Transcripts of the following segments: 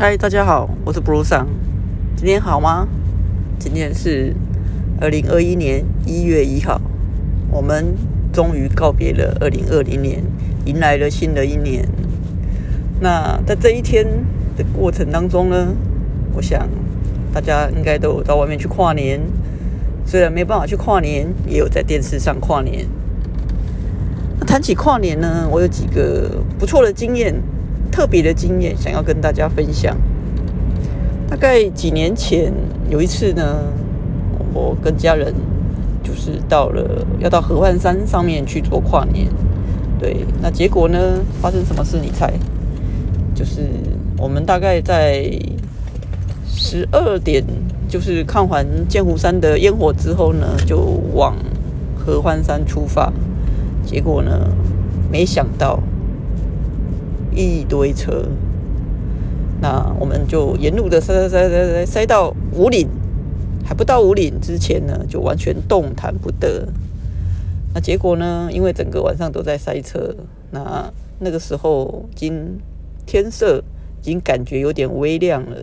嗨，大家好，我是 Bruce 桑。今天好吗？今天是二零二一年一月一号，我们终于告别了二零二零年，迎来了新的一年。那在这一天的过程当中呢，我想大家应该都有到外面去跨年，虽然没办法去跨年，也有在电视上跨年。那谈起跨年呢，我有几个不错的经验。特别的经验想要跟大家分享。大概几年前有一次呢，我跟家人就是到了要到合欢山上面去做跨年。对，那结果呢发生什么事？你猜？就是我们大概在十二点，就是看完剑湖山的烟火之后呢，就往合欢山出发。结果呢，没想到。一堆车，那我们就沿路的塞塞塞塞塞塞到五岭，还不到五岭之前呢，就完全动弹不得。那结果呢？因为整个晚上都在塞车，那那个时候已经天色已经感觉有点微亮了，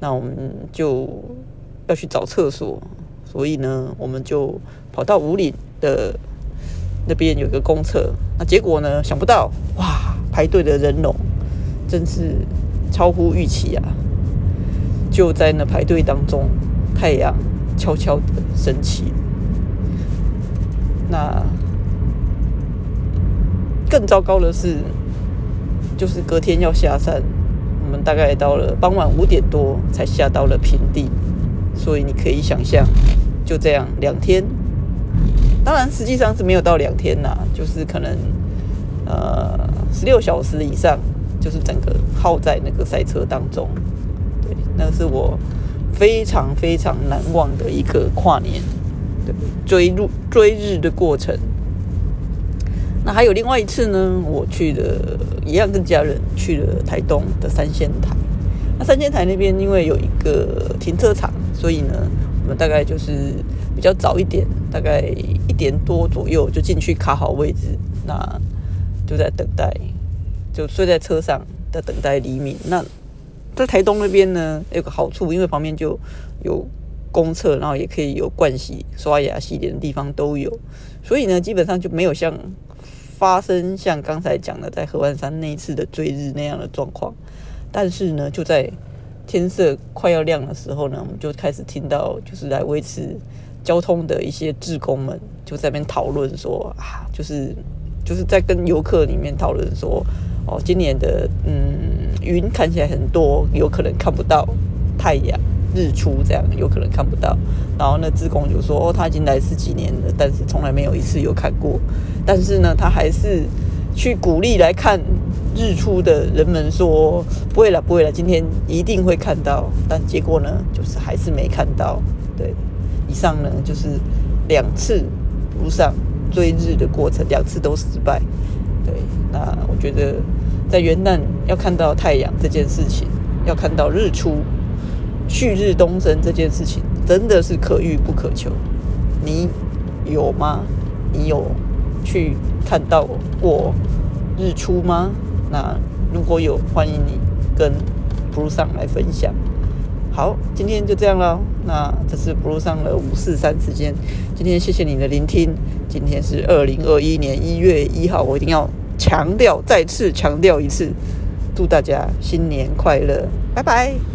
那我们就要去找厕所，所以呢，我们就跑到五岭的那边有一个公厕。那结果呢？想不到，哇！排队的人龙真是超乎预期啊！就在那排队当中，太阳悄悄的升起。那更糟糕的是，就是隔天要下山，我们大概到了傍晚五点多才下到了平地。所以你可以想象，就这样两天，当然实际上是没有到两天呐，就是可能。呃，十六小时以上，就是整个耗在那个赛车当中。对，那是我非常非常难忘的一个跨年，对，追路追日的过程。那还有另外一次呢，我去了，一样跟家人去了台东的三仙台。那三仙台那边因为有一个停车场，所以呢，我们大概就是比较早一点，大概一点多左右就进去卡好位置。那就在等待，就睡在车上，在等待黎明。那在台东那边呢，有个好处，因为旁边就有公厕，然后也可以有盥洗、刷牙、洗脸的地方都有，所以呢，基本上就没有像发生像刚才讲的在合欢山那一次的追日那样的状况。但是呢，就在天色快要亮的时候呢，我们就开始听到，就是来维持交通的一些志工们就在那边讨论说啊，就是。就是在跟游客里面讨论说，哦，今年的嗯云看起来很多，有可能看不到太阳日出，这样有可能看不到。然后那志工就说，哦，他已经来十几年了，但是从来没有一次有看过。但是呢，他还是去鼓励来看日出的人们说，不会了，不会了，今天一定会看到。但结果呢，就是还是没看到。对，以上呢就是两次路上。追日的过程两次都失败，对，那我觉得在元旦要看到太阳这件事情，要看到日出、旭日东升这件事情，真的是可遇不可求。你有吗？你有去看到过日出吗？那如果有，欢迎你跟 Blue 上来分享。好，今天就这样了。那这是不路上的五四三时间。今天谢谢你的聆听。今天是二零二一年一月一号，我一定要强调，再次强调一次，祝大家新年快乐，拜拜。